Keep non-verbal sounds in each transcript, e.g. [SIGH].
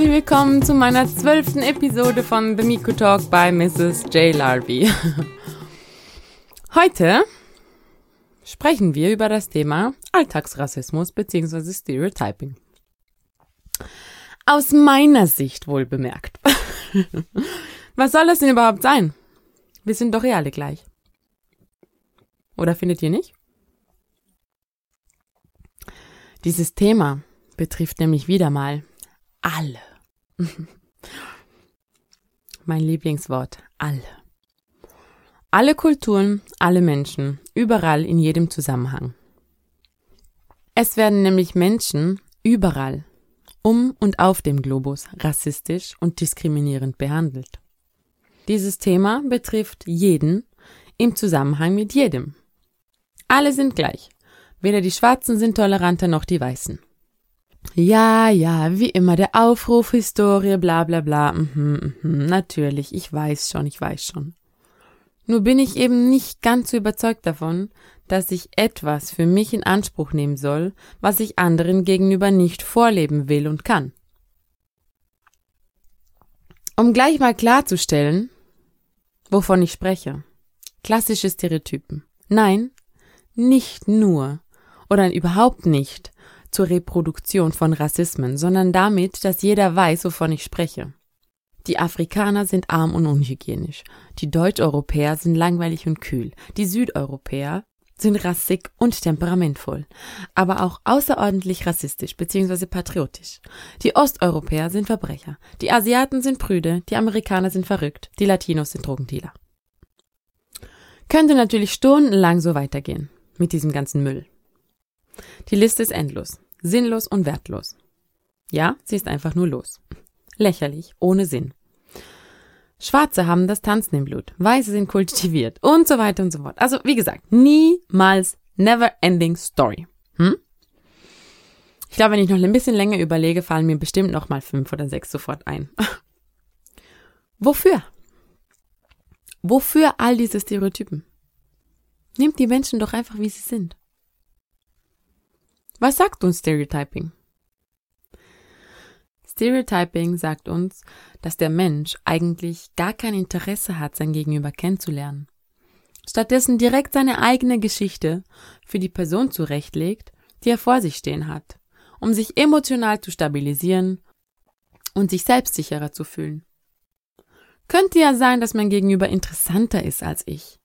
Herzlich willkommen zu meiner zwölften Episode von The Miku Talk bei Mrs. J. Larby. Heute sprechen wir über das Thema Alltagsrassismus bzw. Stereotyping. Aus meiner Sicht wohl bemerkt. [LAUGHS] Was soll das denn überhaupt sein? Wir sind doch eh alle gleich. Oder findet ihr nicht? Dieses Thema betrifft nämlich wieder mal alle. [LAUGHS] mein Lieblingswort, alle. Alle Kulturen, alle Menschen, überall in jedem Zusammenhang. Es werden nämlich Menschen überall, um und auf dem Globus, rassistisch und diskriminierend behandelt. Dieses Thema betrifft jeden im Zusammenhang mit jedem. Alle sind gleich. Weder die Schwarzen sind toleranter noch die Weißen. Ja, ja, wie immer der Aufruf, Historie, bla bla bla. Mhm, mhm, natürlich, ich weiß schon, ich weiß schon. Nur bin ich eben nicht ganz so überzeugt davon, dass ich etwas für mich in Anspruch nehmen soll, was ich anderen gegenüber nicht vorleben will und kann. Um gleich mal klarzustellen, wovon ich spreche. Klassische Stereotypen. Nein, nicht nur oder überhaupt nicht zur Reproduktion von Rassismen, sondern damit, dass jeder weiß, wovon ich spreche. Die Afrikaner sind arm und unhygienisch. Die Deutscheuropäer sind langweilig und kühl. Die Südeuropäer sind rassig und temperamentvoll, aber auch außerordentlich rassistisch bzw. patriotisch. Die Osteuropäer sind Verbrecher. Die Asiaten sind prüde. Die Amerikaner sind verrückt. Die Latinos sind Drogendealer. Könnte natürlich stundenlang so weitergehen mit diesem ganzen Müll. Die Liste ist endlos, sinnlos und wertlos. Ja, sie ist einfach nur los. Lächerlich, ohne Sinn. Schwarze haben das Tanzen im Blut, Weiße sind kultiviert und so weiter und so fort. Also, wie gesagt, niemals never ending story. Hm? Ich glaube, wenn ich noch ein bisschen länger überlege, fallen mir bestimmt noch mal fünf oder sechs sofort ein. [LAUGHS] Wofür? Wofür all diese Stereotypen? Nehmt die Menschen doch einfach, wie sie sind. Was sagt uns Stereotyping? Stereotyping sagt uns, dass der Mensch eigentlich gar kein Interesse hat, sein Gegenüber kennenzulernen. Stattdessen direkt seine eigene Geschichte für die Person zurechtlegt, die er vor sich stehen hat, um sich emotional zu stabilisieren und sich selbstsicherer zu fühlen. Könnte ja sein, dass mein Gegenüber interessanter ist als ich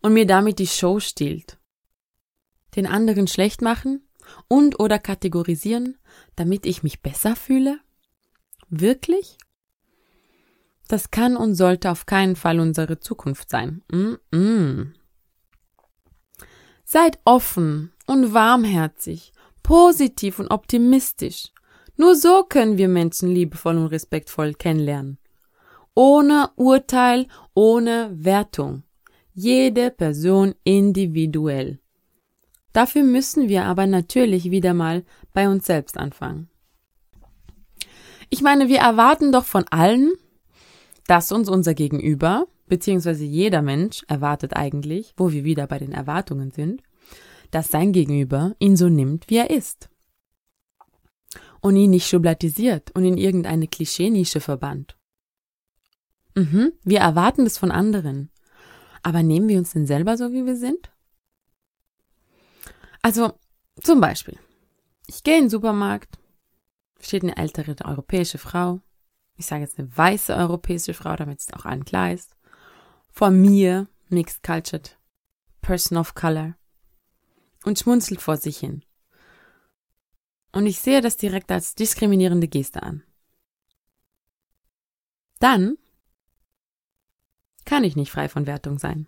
und mir damit die Show stiehlt. Den anderen schlecht machen und oder kategorisieren, damit ich mich besser fühle? Wirklich? Das kann und sollte auf keinen Fall unsere Zukunft sein. Mm -mm. Seid offen und warmherzig, positiv und optimistisch. Nur so können wir Menschen liebevoll und respektvoll kennenlernen. Ohne Urteil, ohne Wertung. Jede Person individuell. Dafür müssen wir aber natürlich wieder mal bei uns selbst anfangen. Ich meine, wir erwarten doch von allen, dass uns unser Gegenüber, beziehungsweise jeder Mensch erwartet eigentlich, wo wir wieder bei den Erwartungen sind, dass sein Gegenüber ihn so nimmt, wie er ist. Und ihn nicht schublatisiert und in irgendeine Klischeenische verbannt. Mhm, wir erwarten das von anderen. Aber nehmen wir uns denn selber so, wie wir sind? Also zum Beispiel, ich gehe in den Supermarkt, steht eine ältere europäische Frau, ich sage jetzt eine weiße europäische Frau, damit es auch allen klar ist, vor mir, mixed cultured, person of color, und schmunzelt vor sich hin. Und ich sehe das direkt als diskriminierende Geste an. Dann kann ich nicht frei von Wertung sein.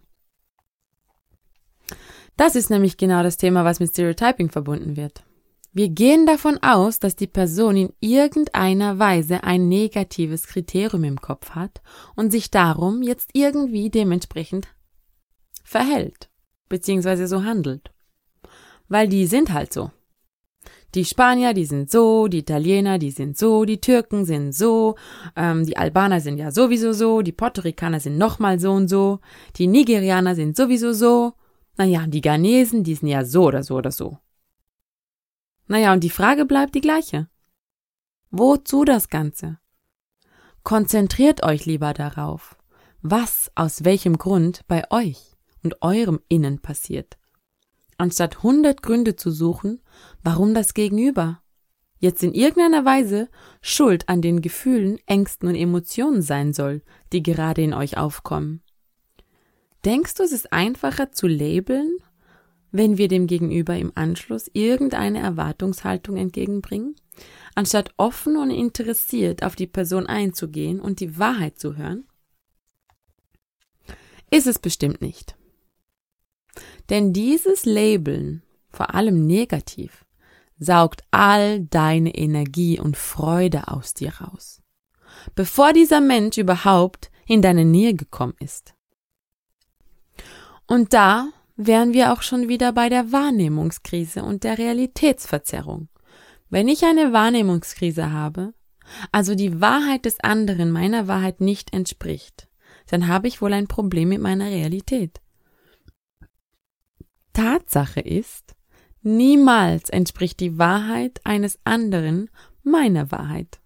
Das ist nämlich genau das Thema, was mit Stereotyping verbunden wird. Wir gehen davon aus, dass die Person in irgendeiner Weise ein negatives Kriterium im Kopf hat und sich darum jetzt irgendwie dementsprechend verhält, beziehungsweise so handelt. Weil die sind halt so. Die Spanier, die sind so, die Italiener, die sind so, die Türken sind so, ähm, die Albaner sind ja sowieso so, die Puerto Ricaner sind nochmal so und so, die Nigerianer sind sowieso so naja, die Ghanesen, die sind ja so oder so oder so. Naja, und die Frage bleibt die gleiche. Wozu das Ganze? Konzentriert euch lieber darauf, was aus welchem Grund bei euch und eurem Innen passiert, anstatt hundert Gründe zu suchen, warum das Gegenüber jetzt in irgendeiner Weise schuld an den Gefühlen, Ängsten und Emotionen sein soll, die gerade in euch aufkommen. Denkst du, es ist einfacher zu labeln, wenn wir dem Gegenüber im Anschluss irgendeine Erwartungshaltung entgegenbringen, anstatt offen und interessiert auf die Person einzugehen und die Wahrheit zu hören? Ist es bestimmt nicht. Denn dieses Labeln, vor allem negativ, saugt all deine Energie und Freude aus dir raus, bevor dieser Mensch überhaupt in deine Nähe gekommen ist. Und da wären wir auch schon wieder bei der Wahrnehmungskrise und der Realitätsverzerrung. Wenn ich eine Wahrnehmungskrise habe, also die Wahrheit des anderen meiner Wahrheit nicht entspricht, dann habe ich wohl ein Problem mit meiner Realität. Tatsache ist, Niemals entspricht die Wahrheit eines anderen meiner Wahrheit.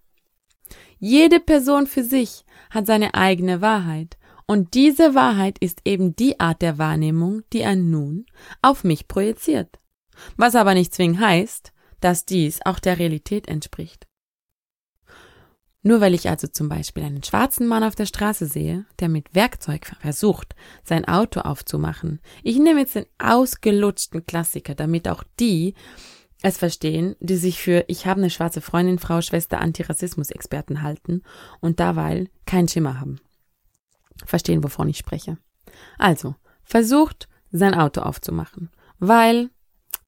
Jede Person für sich hat seine eigene Wahrheit, und diese Wahrheit ist eben die Art der Wahrnehmung, die er nun auf mich projiziert. Was aber nicht zwingend heißt, dass dies auch der Realität entspricht. Nur weil ich also zum Beispiel einen schwarzen Mann auf der Straße sehe, der mit Werkzeug versucht, sein Auto aufzumachen. Ich nehme jetzt den ausgelutschten Klassiker, damit auch die es verstehen, die sich für ich habe eine schwarze Freundin, Frau, Schwester, Antirassismus-Experten halten und daweil keinen Schimmer haben. Verstehen, wovon ich spreche. Also, versucht, sein Auto aufzumachen, weil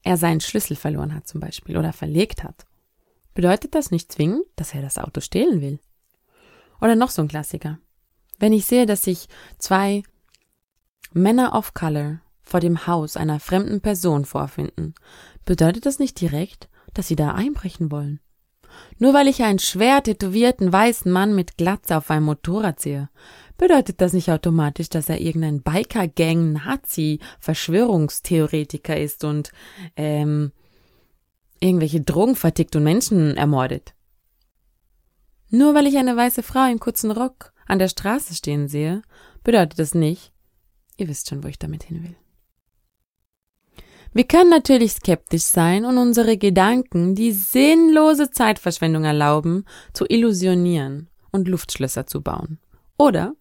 er seinen Schlüssel verloren hat zum Beispiel oder verlegt hat bedeutet das nicht zwingend, dass er das Auto stehlen will. Oder noch so ein Klassiker. Wenn ich sehe, dass sich zwei Männer of Color vor dem Haus einer fremden Person vorfinden, bedeutet das nicht direkt, dass sie da einbrechen wollen. Nur weil ich einen schwer tätowierten weißen Mann mit Glatze auf einem Motorrad sehe, bedeutet das nicht automatisch, dass er irgendein Biker-Gang, Nazi, Verschwörungstheoretiker ist und ähm, irgendwelche Drogen vertickt und Menschen ermordet. Nur weil ich eine weiße Frau im kurzen Rock an der Straße stehen sehe, bedeutet das nicht, ihr wisst schon, wo ich damit hin will. Wir können natürlich skeptisch sein und unsere Gedanken, die sinnlose Zeitverschwendung erlauben, zu illusionieren und Luftschlösser zu bauen. Oder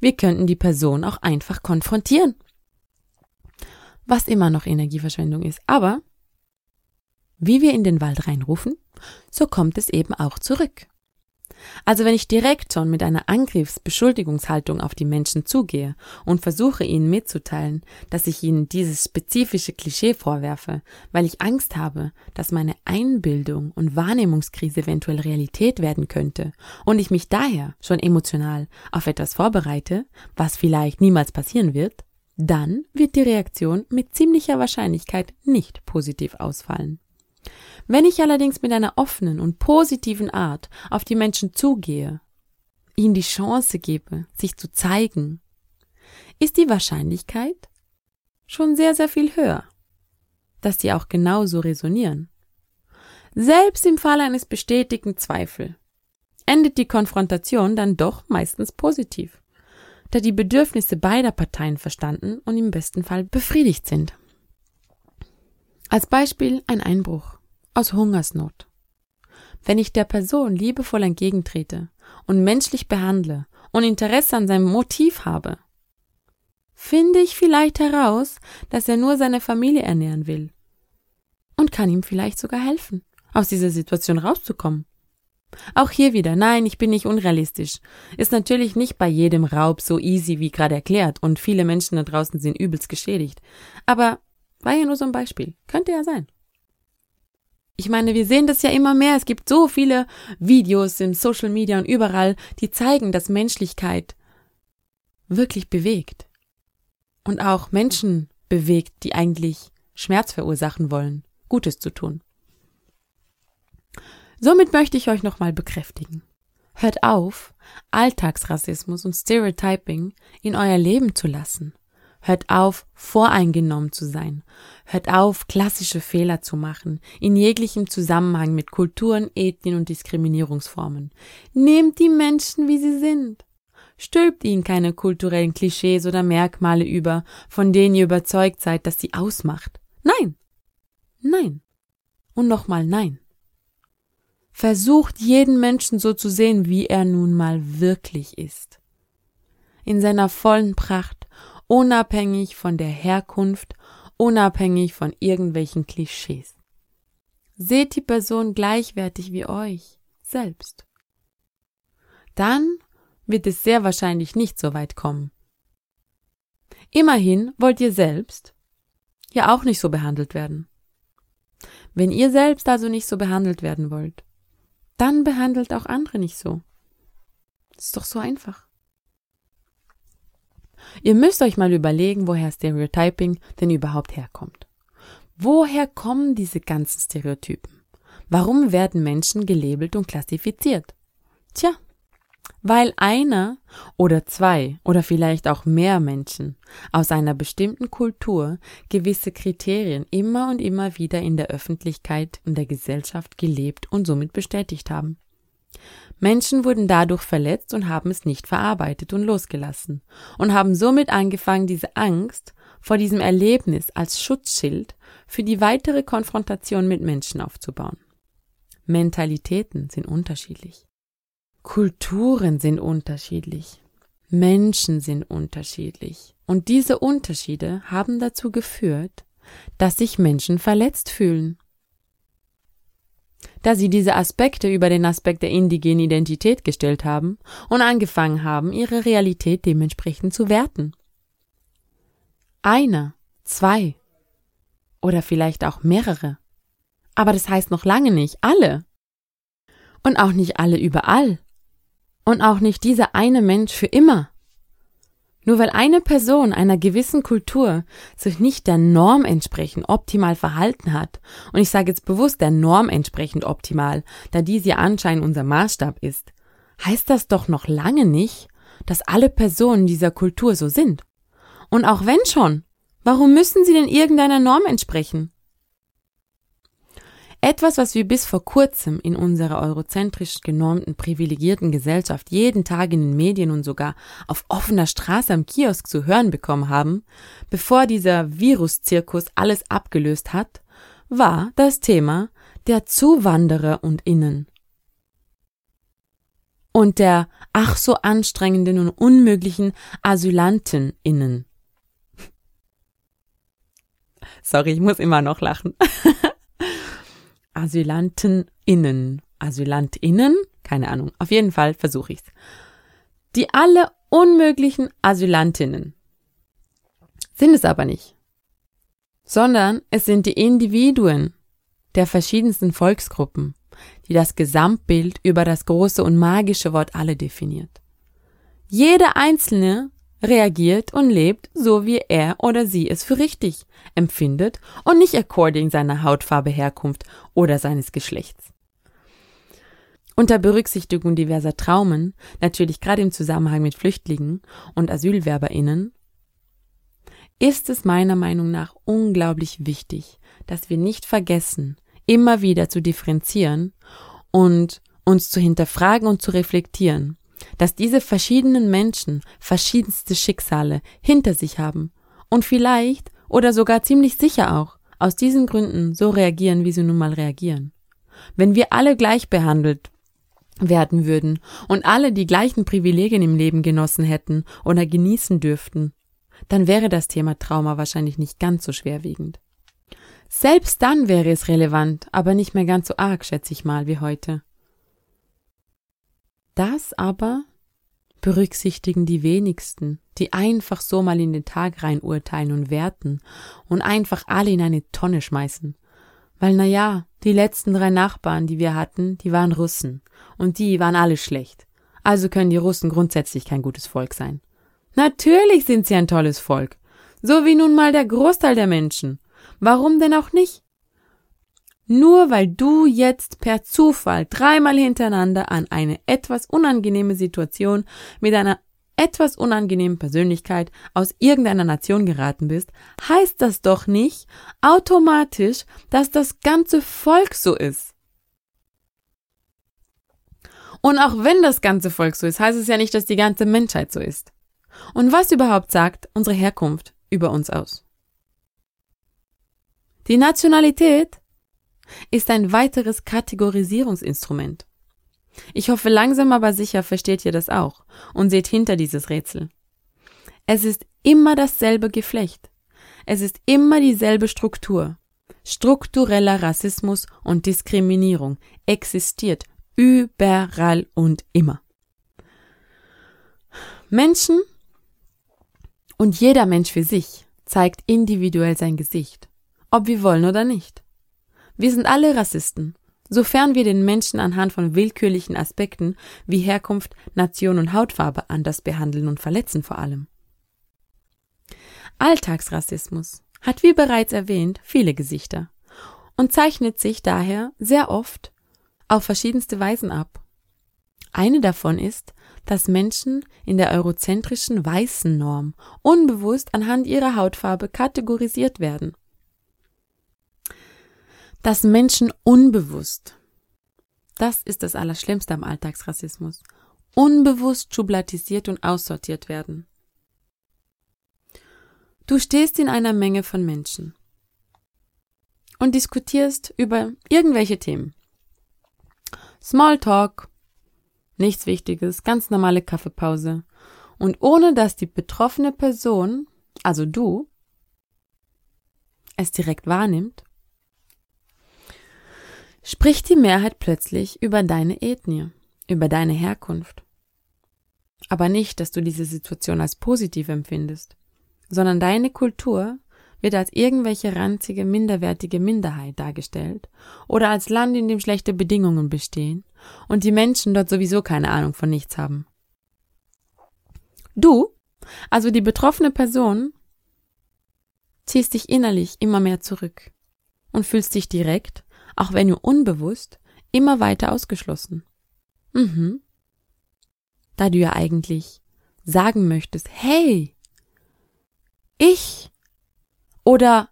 wir könnten die Person auch einfach konfrontieren. Was immer noch Energieverschwendung ist. Aber wie wir in den Wald reinrufen, so kommt es eben auch zurück. Also wenn ich direkt schon mit einer Angriffs-Beschuldigungshaltung auf die Menschen zugehe und versuche ihnen mitzuteilen, dass ich ihnen dieses spezifische Klischee vorwerfe, weil ich Angst habe, dass meine Einbildung und Wahrnehmungskrise eventuell Realität werden könnte und ich mich daher schon emotional auf etwas vorbereite, was vielleicht niemals passieren wird, dann wird die Reaktion mit ziemlicher Wahrscheinlichkeit nicht positiv ausfallen. Wenn ich allerdings mit einer offenen und positiven Art auf die Menschen zugehe, ihnen die Chance gebe, sich zu zeigen, ist die Wahrscheinlichkeit schon sehr, sehr viel höher, dass sie auch genauso resonieren. Selbst im Fall eines bestätigten Zweifel endet die Konfrontation dann doch meistens positiv, da die Bedürfnisse beider Parteien verstanden und im besten Fall befriedigt sind. Als Beispiel ein Einbruch aus Hungersnot. Wenn ich der Person liebevoll entgegentrete und menschlich behandle und Interesse an seinem Motiv habe, finde ich vielleicht heraus, dass er nur seine Familie ernähren will und kann ihm vielleicht sogar helfen, aus dieser Situation rauszukommen. Auch hier wieder, nein, ich bin nicht unrealistisch. Ist natürlich nicht bei jedem Raub so easy wie gerade erklärt und viele Menschen da draußen sind übelst geschädigt. Aber war ja nur so ein Beispiel. Könnte ja sein. Ich meine, wir sehen das ja immer mehr. Es gibt so viele Videos im Social Media und überall, die zeigen, dass Menschlichkeit wirklich bewegt. Und auch Menschen bewegt, die eigentlich Schmerz verursachen wollen, Gutes zu tun. Somit möchte ich euch nochmal bekräftigen. Hört auf, Alltagsrassismus und Stereotyping in euer Leben zu lassen. Hört auf, voreingenommen zu sein. Hört auf, klassische Fehler zu machen, in jeglichem Zusammenhang mit Kulturen, Ethnien und Diskriminierungsformen. Nehmt die Menschen, wie sie sind. Stülpt ihnen keine kulturellen Klischees oder Merkmale über, von denen ihr überzeugt seid, dass sie ausmacht. Nein. Nein. Und nochmal nein. Versucht jeden Menschen so zu sehen, wie er nun mal wirklich ist. In seiner vollen Pracht, unabhängig von der Herkunft, unabhängig von irgendwelchen Klischees. Seht die Person gleichwertig wie euch selbst. Dann wird es sehr wahrscheinlich nicht so weit kommen. Immerhin wollt ihr selbst ja auch nicht so behandelt werden. Wenn ihr selbst also nicht so behandelt werden wollt, dann behandelt auch andere nicht so. Das ist doch so einfach. Ihr müsst euch mal überlegen, woher Stereotyping denn überhaupt herkommt. Woher kommen diese ganzen Stereotypen? Warum werden Menschen gelabelt und klassifiziert? Tja, weil einer oder zwei oder vielleicht auch mehr Menschen aus einer bestimmten Kultur gewisse Kriterien immer und immer wieder in der Öffentlichkeit und der Gesellschaft gelebt und somit bestätigt haben. Menschen wurden dadurch verletzt und haben es nicht verarbeitet und losgelassen und haben somit angefangen, diese Angst vor diesem Erlebnis als Schutzschild für die weitere Konfrontation mit Menschen aufzubauen. Mentalitäten sind unterschiedlich. Kulturen sind unterschiedlich. Menschen sind unterschiedlich. Und diese Unterschiede haben dazu geführt, dass sich Menschen verletzt fühlen da sie diese Aspekte über den Aspekt der indigenen Identität gestellt haben und angefangen haben, ihre Realität dementsprechend zu werten. Einer, zwei oder vielleicht auch mehrere. Aber das heißt noch lange nicht alle. Und auch nicht alle überall. Und auch nicht dieser eine Mensch für immer. Nur weil eine Person einer gewissen Kultur sich nicht der Norm entsprechend optimal verhalten hat, und ich sage jetzt bewusst der Norm entsprechend optimal, da dies ja anscheinend unser Maßstab ist, heißt das doch noch lange nicht, dass alle Personen dieser Kultur so sind. Und auch wenn schon, warum müssen sie denn irgendeiner Norm entsprechen? Etwas, was wir bis vor kurzem in unserer eurozentrisch genormten, privilegierten Gesellschaft jeden Tag in den Medien und sogar auf offener Straße am Kiosk zu hören bekommen haben, bevor dieser Viruszirkus alles abgelöst hat, war das Thema der Zuwanderer und Innen. Und der ach so anstrengenden und unmöglichen Asylanten innen. [LAUGHS] Sorry, ich muss immer noch lachen. [LAUGHS] AsylantInnen. AsylantInnen? Keine Ahnung. Auf jeden Fall versuche ich's. Die alle unmöglichen Asylantinnen. Sind es aber nicht. Sondern es sind die Individuen der verschiedensten Volksgruppen, die das Gesamtbild über das große und magische Wort alle definiert. Jeder Einzelne reagiert und lebt so, wie er oder sie es für richtig empfindet und nicht according seiner Hautfarbe, Herkunft oder seines Geschlechts. Unter Berücksichtigung diverser Traumen, natürlich gerade im Zusammenhang mit Flüchtlingen und Asylwerberinnen, ist es meiner Meinung nach unglaublich wichtig, dass wir nicht vergessen, immer wieder zu differenzieren und uns zu hinterfragen und zu reflektieren, dass diese verschiedenen Menschen verschiedenste Schicksale hinter sich haben und vielleicht oder sogar ziemlich sicher auch aus diesen Gründen so reagieren, wie sie nun mal reagieren. Wenn wir alle gleich behandelt werden würden und alle die gleichen Privilegien im Leben genossen hätten oder genießen dürften, dann wäre das Thema Trauma wahrscheinlich nicht ganz so schwerwiegend. Selbst dann wäre es relevant, aber nicht mehr ganz so arg, schätze ich mal, wie heute. Das aber berücksichtigen die wenigsten, die einfach so mal in den Tag rein urteilen und werten und einfach alle in eine Tonne schmeißen. Weil na ja, die letzten drei Nachbarn, die wir hatten, die waren Russen und die waren alle schlecht. Also können die Russen grundsätzlich kein gutes Volk sein. Natürlich sind sie ein tolles Volk, so wie nun mal der Großteil der Menschen. Warum denn auch nicht? Nur weil du jetzt per Zufall dreimal hintereinander an eine etwas unangenehme Situation mit einer etwas unangenehmen Persönlichkeit aus irgendeiner Nation geraten bist, heißt das doch nicht automatisch, dass das ganze Volk so ist. Und auch wenn das ganze Volk so ist, heißt es ja nicht, dass die ganze Menschheit so ist. Und was überhaupt sagt unsere Herkunft über uns aus? Die Nationalität ist ein weiteres Kategorisierungsinstrument. Ich hoffe, langsam aber sicher versteht ihr das auch und seht hinter dieses Rätsel. Es ist immer dasselbe Geflecht. Es ist immer dieselbe Struktur. Struktureller Rassismus und Diskriminierung existiert überall und immer. Menschen und jeder Mensch für sich zeigt individuell sein Gesicht, ob wir wollen oder nicht. Wir sind alle Rassisten sofern wir den Menschen anhand von willkürlichen Aspekten wie Herkunft, Nation und Hautfarbe anders behandeln und verletzen vor allem. Alltagsrassismus hat wie bereits erwähnt viele Gesichter und zeichnet sich daher sehr oft auf verschiedenste Weisen ab. Eine davon ist, dass Menschen in der eurozentrischen weißen Norm unbewusst anhand ihrer Hautfarbe kategorisiert werden dass Menschen unbewusst, das ist das Allerschlimmste am Alltagsrassismus, unbewusst schublatisiert und aussortiert werden. Du stehst in einer Menge von Menschen und diskutierst über irgendwelche Themen. Smalltalk, nichts Wichtiges, ganz normale Kaffeepause. Und ohne dass die betroffene Person, also du, es direkt wahrnimmt, spricht die Mehrheit plötzlich über deine Ethnie, über deine Herkunft. Aber nicht, dass du diese Situation als positiv empfindest, sondern deine Kultur wird als irgendwelche ranzige, minderwertige Minderheit dargestellt oder als Land, in dem schlechte Bedingungen bestehen und die Menschen dort sowieso keine Ahnung von nichts haben. Du, also die betroffene Person, ziehst dich innerlich immer mehr zurück und fühlst dich direkt auch wenn nur unbewusst, immer weiter ausgeschlossen. Mhm. Da du ja eigentlich sagen möchtest, hey, ich oder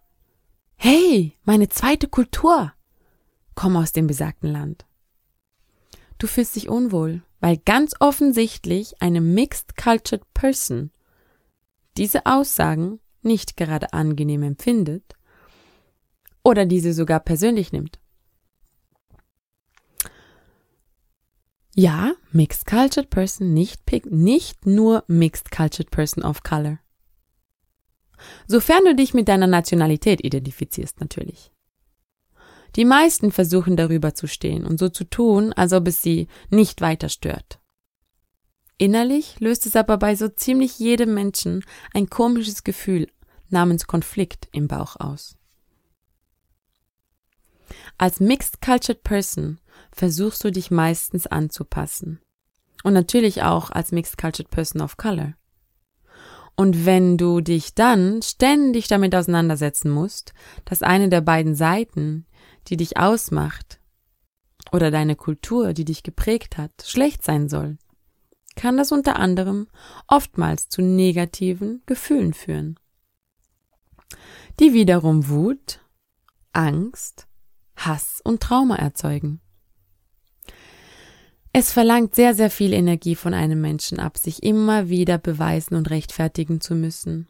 hey, meine zweite Kultur, komm aus dem besagten Land. Du fühlst dich unwohl, weil ganz offensichtlich eine Mixed Cultured Person diese Aussagen nicht gerade angenehm empfindet oder diese sogar persönlich nimmt. Ja, Mixed Cultured Person, nicht, nicht nur Mixed Cultured Person of Color. Sofern du dich mit deiner Nationalität identifizierst, natürlich. Die meisten versuchen darüber zu stehen und so zu tun, als ob es sie nicht weiter stört. Innerlich löst es aber bei so ziemlich jedem Menschen ein komisches Gefühl namens Konflikt im Bauch aus. Als Mixed Cultured Person versuchst du dich meistens anzupassen. Und natürlich auch als Mixed Cultured Person of Color. Und wenn du dich dann ständig damit auseinandersetzen musst, dass eine der beiden Seiten, die dich ausmacht, oder deine Kultur, die dich geprägt hat, schlecht sein soll, kann das unter anderem oftmals zu negativen Gefühlen führen, die wiederum Wut, Angst, Hass und Trauma erzeugen. Es verlangt sehr, sehr viel Energie von einem Menschen ab, sich immer wieder beweisen und rechtfertigen zu müssen.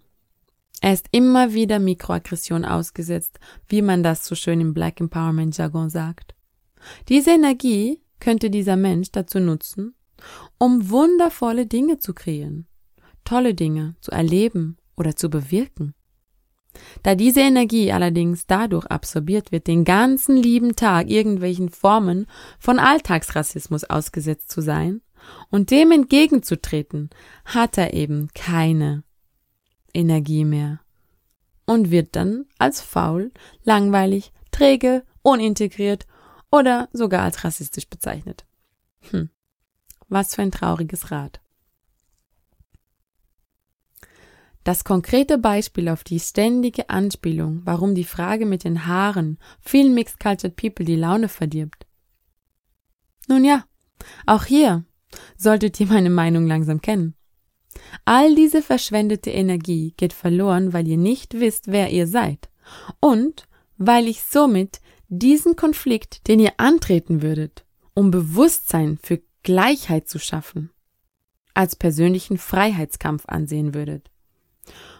Er ist immer wieder Mikroaggression ausgesetzt, wie man das so schön im Black Empowerment Jargon sagt. Diese Energie könnte dieser Mensch dazu nutzen, um wundervolle Dinge zu kreieren, tolle Dinge zu erleben oder zu bewirken. Da diese Energie allerdings dadurch absorbiert wird, den ganzen lieben Tag irgendwelchen Formen von Alltagsrassismus ausgesetzt zu sein und dem entgegenzutreten, hat er eben keine Energie mehr und wird dann als faul, langweilig, träge, unintegriert oder sogar als rassistisch bezeichnet. Hm. Was für ein trauriges Rad. Das konkrete Beispiel auf die ständige Anspielung, warum die Frage mit den Haaren vielen Mixed Cultured People die Laune verdirbt. Nun ja, auch hier solltet ihr meine Meinung langsam kennen. All diese verschwendete Energie geht verloren, weil ihr nicht wisst, wer ihr seid. Und weil ich somit diesen Konflikt, den ihr antreten würdet, um Bewusstsein für Gleichheit zu schaffen, als persönlichen Freiheitskampf ansehen würdet,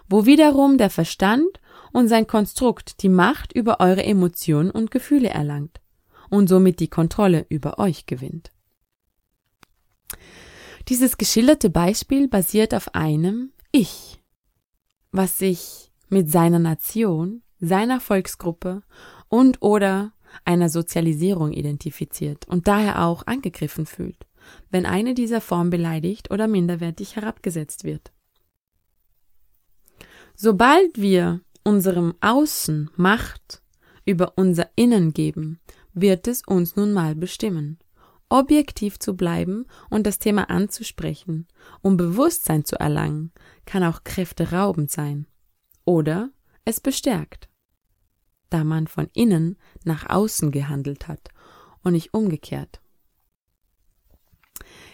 wo wiederum der Verstand und sein Konstrukt die Macht über eure Emotionen und Gefühle erlangt und somit die Kontrolle über euch gewinnt. Dieses geschilderte Beispiel basiert auf einem Ich, was sich mit seiner Nation, seiner Volksgruppe und oder einer Sozialisierung identifiziert und daher auch angegriffen fühlt, wenn eine dieser Formen beleidigt oder minderwertig herabgesetzt wird. Sobald wir unserem Außen Macht über unser Innen geben, wird es uns nun mal bestimmen. Objektiv zu bleiben und das Thema anzusprechen, um Bewusstsein zu erlangen, kann auch kräfteraubend sein. Oder es bestärkt da man von innen nach außen gehandelt hat und nicht umgekehrt.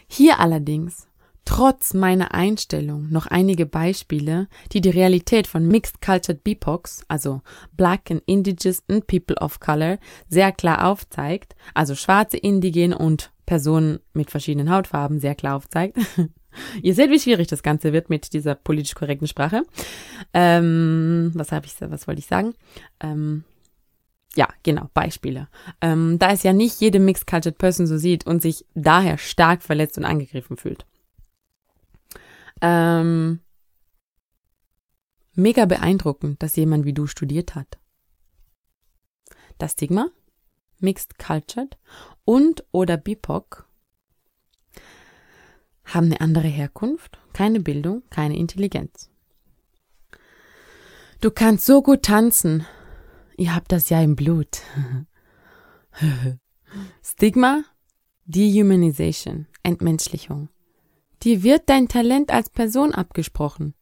Hier allerdings, trotz meiner Einstellung, noch einige Beispiele, die die Realität von Mixed Cultured BIPOCs, also Black and Indigenous and People of Color, sehr klar aufzeigt, also schwarze, indigene und Personen mit verschiedenen Hautfarben sehr klar aufzeigt. [LAUGHS] Ihr seht, wie schwierig das Ganze wird mit dieser politisch korrekten Sprache. Ähm, was habe ich, was wollte ich sagen? Ähm, ja, genau, Beispiele. Ähm, da es ja nicht jede Mixed Cultured Person so sieht und sich daher stark verletzt und angegriffen fühlt. Ähm, mega beeindruckend, dass jemand wie du studiert hat. Das Stigma, Mixed Cultured und oder BIPOC haben eine andere Herkunft, keine Bildung, keine Intelligenz. Du kannst so gut tanzen, ihr habt das ja im Blut. [LAUGHS] Stigma, Dehumanization, Entmenschlichung. Dir wird dein Talent als Person abgesprochen.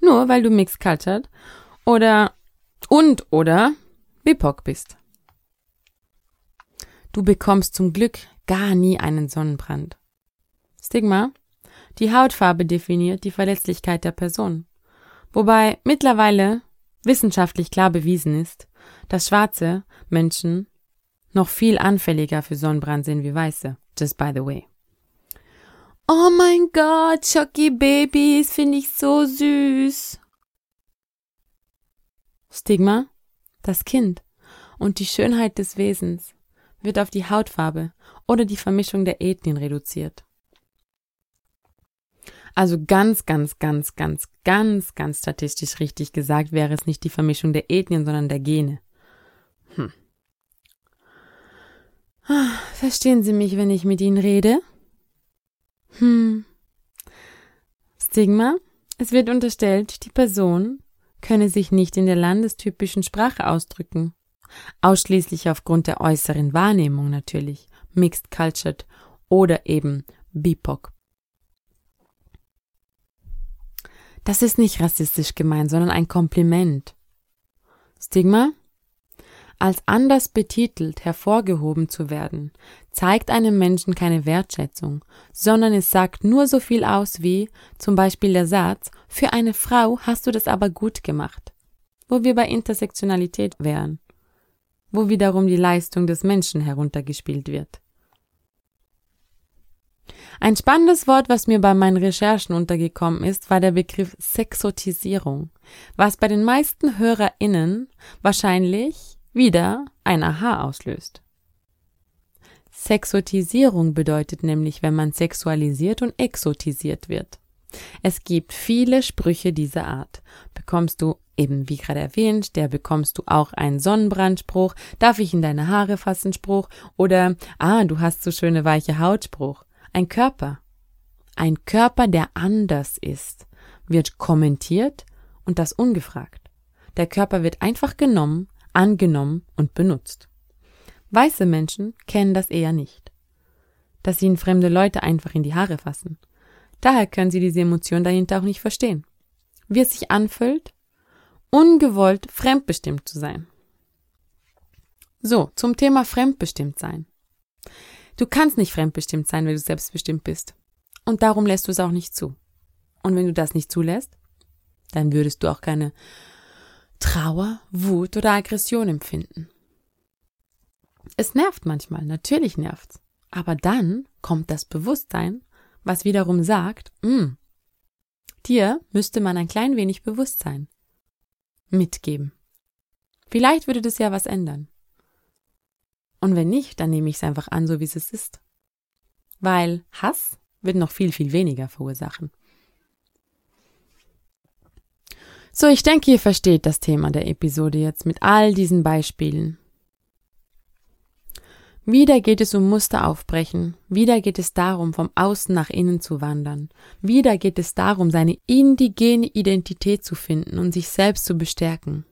Nur weil du Mixed Cultured oder und oder BIPOC bist. Du bekommst zum Glück gar nie einen Sonnenbrand. Stigma. Die Hautfarbe definiert die Verletzlichkeit der Person. Wobei mittlerweile wissenschaftlich klar bewiesen ist, dass schwarze Menschen noch viel anfälliger für Sonnenbrand sind wie weiße. Just by the way. Oh mein Gott, Chucky Babys finde ich so süß. Stigma, das Kind und die Schönheit des Wesens wird auf die Hautfarbe oder die Vermischung der Ethnien reduziert. Also ganz, ganz, ganz, ganz, ganz, ganz statistisch richtig gesagt wäre es nicht die Vermischung der Ethnien, sondern der Gene. Hm. Verstehen Sie mich, wenn ich mit Ihnen rede? Hm. Stigma. Es wird unterstellt, die Person könne sich nicht in der landestypischen Sprache ausdrücken. Ausschließlich aufgrund der äußeren Wahrnehmung natürlich, Mixed Cultured oder eben BIPOC. Das ist nicht rassistisch gemeint, sondern ein Kompliment. Stigma? Als anders betitelt hervorgehoben zu werden, zeigt einem Menschen keine Wertschätzung, sondern es sagt nur so viel aus wie zum Beispiel der Satz Für eine Frau hast du das aber gut gemacht, wo wir bei Intersektionalität wären, wo wiederum die Leistung des Menschen heruntergespielt wird. Ein spannendes Wort, was mir bei meinen Recherchen untergekommen ist, war der Begriff Sexotisierung, was bei den meisten HörerInnen wahrscheinlich wieder ein Aha auslöst. Sexotisierung bedeutet nämlich, wenn man sexualisiert und exotisiert wird. Es gibt viele Sprüche dieser Art. Bekommst du eben wie gerade erwähnt, der bekommst du auch einen Sonnenbrandspruch, darf ich in deine Haare fassen Spruch oder ah, du hast so schöne weiche Haut Spruch. Ein Körper, ein Körper, der anders ist, wird kommentiert und das ungefragt. Der Körper wird einfach genommen, angenommen und benutzt. Weiße Menschen kennen das eher nicht, dass ihnen fremde Leute einfach in die Haare fassen. Daher können sie diese Emotion dahinter auch nicht verstehen. Wie es sich anfühlt, ungewollt fremdbestimmt zu sein. So, zum Thema fremdbestimmt sein. Du kannst nicht fremdbestimmt sein, wenn du selbstbestimmt bist. Und darum lässt du es auch nicht zu. Und wenn du das nicht zulässt, dann würdest du auch keine Trauer, Wut oder Aggression empfinden. Es nervt manchmal, natürlich nervt's. Aber dann kommt das Bewusstsein, was wiederum sagt, hm, dir müsste man ein klein wenig Bewusstsein mitgeben. Vielleicht würde das ja was ändern. Und wenn nicht, dann nehme ich es einfach an, so wie es ist. Weil Hass wird noch viel, viel weniger verursachen. So, ich denke, ihr versteht das Thema der Episode jetzt mit all diesen Beispielen. Wieder geht es um Muster aufbrechen, wieder geht es darum, vom Außen nach innen zu wandern, wieder geht es darum, seine indigene Identität zu finden und sich selbst zu bestärken.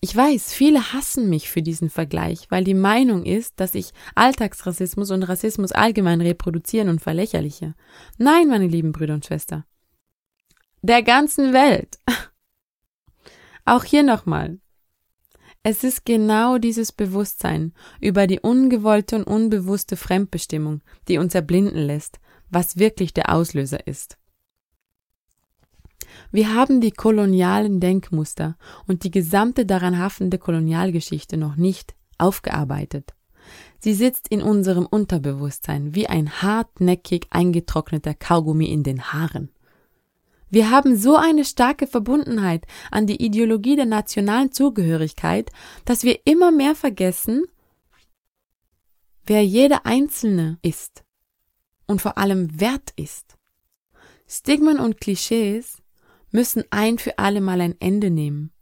Ich weiß, viele hassen mich für diesen Vergleich, weil die Meinung ist, dass ich Alltagsrassismus und Rassismus allgemein reproduzieren und verlächerliche. Nein, meine lieben Brüder und Schwestern. Der ganzen Welt. Auch hier nochmal. Es ist genau dieses Bewusstsein über die ungewollte und unbewusste Fremdbestimmung, die uns erblinden lässt, was wirklich der Auslöser ist. Wir haben die kolonialen Denkmuster und die gesamte daran haftende Kolonialgeschichte noch nicht aufgearbeitet. Sie sitzt in unserem Unterbewusstsein wie ein hartnäckig eingetrockneter Kaugummi in den Haaren. Wir haben so eine starke Verbundenheit an die Ideologie der nationalen Zugehörigkeit, dass wir immer mehr vergessen, wer jeder Einzelne ist und vor allem wert ist. Stigmen und Klischees müssen ein für alle Mal ein Ende nehmen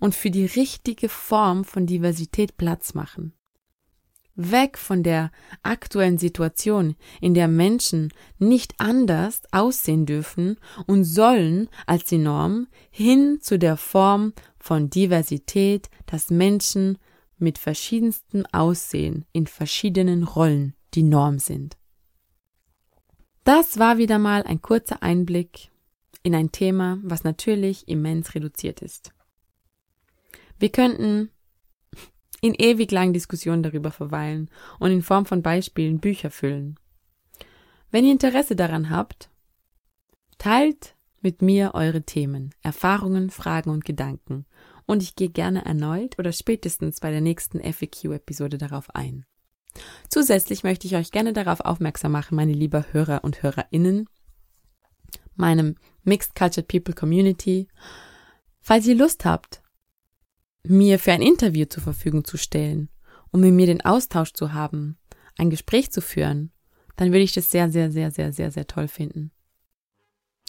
und für die richtige Form von Diversität Platz machen. Weg von der aktuellen Situation, in der Menschen nicht anders aussehen dürfen und sollen als die Norm, hin zu der Form von Diversität, dass Menschen mit verschiedensten Aussehen in verschiedenen Rollen die Norm sind. Das war wieder mal ein kurzer Einblick in ein Thema, was natürlich immens reduziert ist. Wir könnten in ewig langen Diskussionen darüber verweilen und in Form von Beispielen Bücher füllen. Wenn ihr Interesse daran habt, teilt mit mir eure Themen, Erfahrungen, Fragen und Gedanken und ich gehe gerne erneut oder spätestens bei der nächsten FAQ-Episode darauf ein. Zusätzlich möchte ich euch gerne darauf aufmerksam machen, meine lieben Hörer und Hörerinnen, meinem Mixed Cultured People Community. Falls ihr Lust habt, mir für ein Interview zur Verfügung zu stellen, um mit mir den Austausch zu haben, ein Gespräch zu führen, dann würde ich das sehr, sehr, sehr, sehr, sehr, sehr toll finden.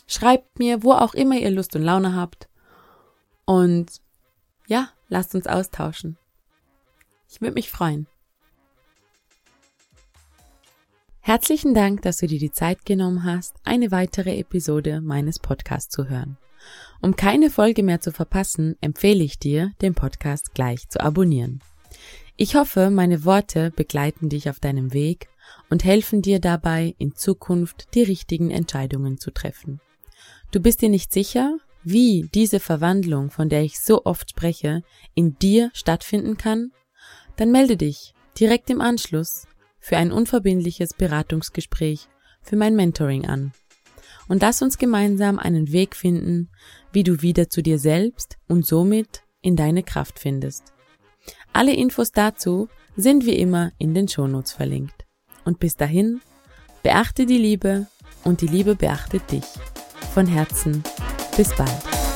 Schreibt mir, wo auch immer ihr Lust und Laune habt. Und ja, lasst uns austauschen. Ich würde mich freuen. Herzlichen Dank, dass du dir die Zeit genommen hast, eine weitere Episode meines Podcasts zu hören. Um keine Folge mehr zu verpassen, empfehle ich dir, den Podcast gleich zu abonnieren. Ich hoffe, meine Worte begleiten dich auf deinem Weg und helfen dir dabei, in Zukunft die richtigen Entscheidungen zu treffen. Du bist dir nicht sicher, wie diese Verwandlung, von der ich so oft spreche, in dir stattfinden kann? Dann melde dich direkt im Anschluss für ein unverbindliches Beratungsgespräch für mein Mentoring an. Und lass uns gemeinsam einen Weg finden, wie du wieder zu dir selbst und somit in deine Kraft findest. Alle Infos dazu sind wie immer in den Shownotes verlinkt. Und bis dahin, beachte die Liebe und die Liebe beachtet dich. Von Herzen, bis bald.